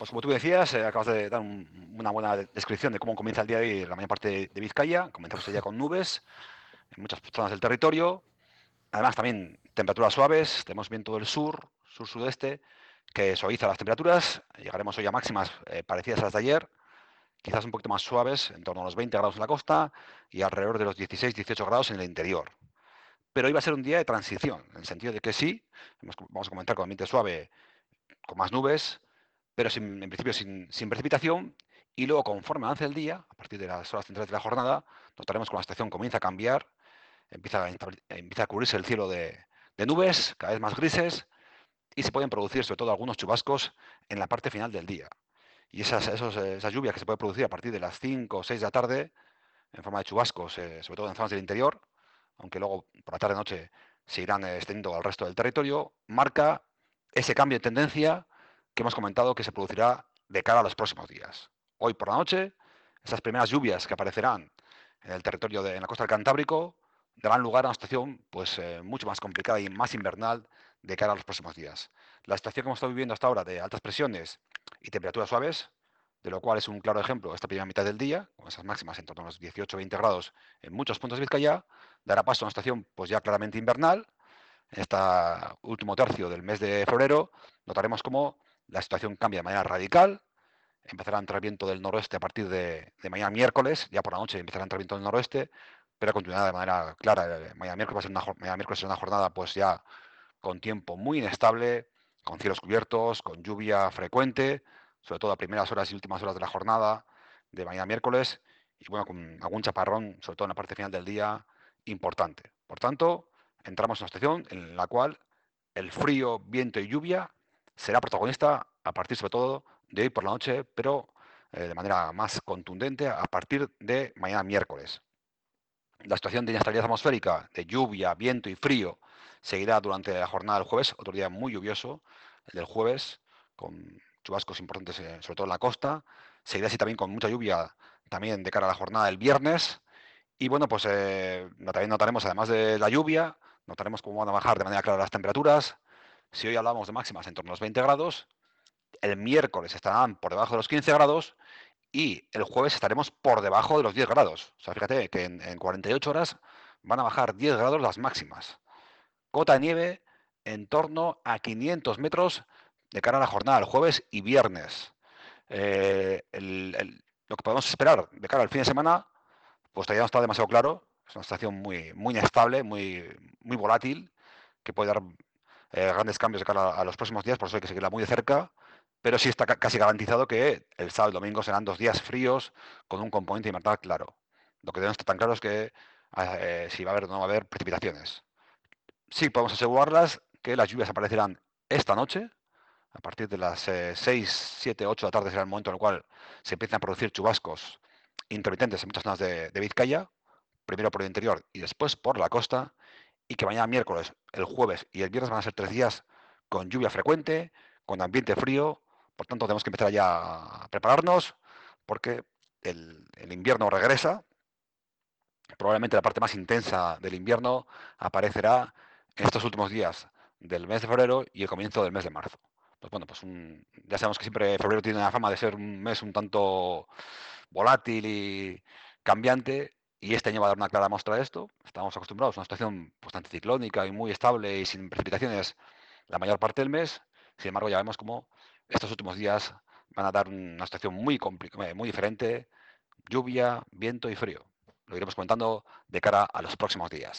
Pues como tú decías, eh, acabas de dar una buena descripción de cómo comienza el día de hoy la mayor parte de, Vizcaya. Comenzamos el día con nubes en muchas zonas del territorio. Además, también temperaturas suaves. Tenemos viento del sur, sur-sudeste, que suaviza las temperaturas. Llegaremos hoy a máximas eh, parecidas a las de ayer, quizás un poquito más suaves, en torno a los 20 grados en la costa y alrededor de los 16-18 grados en el interior. Pero hoy va a ser un día de transición, en el sentido de que sí, vamos a comentar con ambiente suave, con más nubes, pero sin, en principio sin, precipitación. Y luego, conforme avance el día, a partir de las horas centrales de la jornada, notaremos que la estación comienza a cambiar, empieza a, empieza a cubrirse el cielo de, de nubes, cada vez más grises, y se pueden producir sobre todo algunos chubascos en la parte final del día. Y esas, esas lluvias que se pueden producir a partir de las 5 o 6 de la tarde, en forma de chubascos, eh, sobre todo en zonas del interior, aunque luego por la tarde-noche se irán extendiendo al resto del territorio, marca ese cambio de tendencia que hemos comentado que se producirá de cara a los próximos días. Hoy por la noche, esas primeras lluvias que aparecerán en el territorio de en la costa del Cantábrico darán lugar a una situación pues, eh, mucho más complicada y más invernal de cara a los próximos días. La situación que hemos estado viviendo hasta ahora de altas presiones y temperaturas suaves, de lo cual es un claro ejemplo esta primera mitad del día, con esas máximas en torno a los 18-20 grados en muchos puntos de Vizcaya, dará paso a una situación pues ya claramente invernal. En este último tercio del mes de febrero notaremos cómo la situación cambia de manera radical. Empezará a entrar viento del noroeste a partir de, mañana miércoles, ya por la noche empezará a entrar viento del noroeste, pero continuará de manera clara. Mañana miércoles va a ser una, mañana miércoles una jornada pues ya con tiempo muy inestable, con cielos cubiertos, con lluvia frecuente, sobre todo a primeras horas y últimas horas de la jornada de mañana miércoles, y bueno, con algún chaparrón, sobre todo en la parte final del día, importante. Por tanto, entramos en una situación en la cual el frío, viento y lluvia será protagonista a partir sobre todo de hoy por la noche, pero eh, de manera más contundente a partir de mañana miércoles. La situación de inestabilidad atmosférica, de lluvia, viento y frío, seguirá durante la jornada del jueves, otro día muy lluvioso, el del jueves, con chubascos importantes, eh, sobre todo en la costa. Seguirá así también con mucha lluvia también de cara a la jornada del viernes. Y bueno, pues eh, también notaremos, además de la lluvia, notaremos cómo van a bajar de manera clara las temperaturas. Si hoy hablamos de máximas en torno a los 20 grados, el miércoles estarán por debajo de los 15 grados y el jueves estaremos por debajo de los 10 grados. O sea, fíjate que en, en 48 horas van a bajar 10 grados las máximas cota de nieve en torno a 500 metros de cara a la jornada del jueves y viernes. Eh, lo que podemos esperar de cara al fin de semana, pues todavía no está demasiado claro. Es una situación muy, muy inestable, muy, muy volátil, que puede dar eh, grandes cambios de cara a los próximos días, por eso hay que seguirla muy de cerca. Pero sí está casi garantizado que el sábado y domingo serán dos días fríos con un componente invernal claro. Lo que no está tan claro es que eh, si va a haber o no va a haber precipitaciones sí podemos asegurarlas que las lluvias aparecerán esta noche, a partir de las 6, 7, 8 de la tarde será el momento en el cual se empiezan a producir chubascos intermitentes en muchas zonas de, Vizcaya, primero por el interior y después por la costa, y que mañana miércoles, el jueves y el viernes van a ser tres días con lluvia frecuente, con ambiente frío, por tanto tenemos que empezar ya a prepararnos porque el invierno regresa, probablemente la parte más intensa del invierno aparecerá estos últimos días del mes de febrero y el comienzo del mes de marzo. Pues bueno, pues ya sabemos que siempre febrero tiene la fama de ser un mes un tanto volátil y cambiante, y este año va a dar una clara muestra de esto. Estamos acostumbrados a una situación pues, anticiclónica y muy estable y sin precipitaciones la mayor parte del mes. Sin embargo, ya vemos cómo estos últimos días van a dar una situación muy, muy diferente, lluvia, viento y frío. Lo iremos comentando de cara a los próximos días.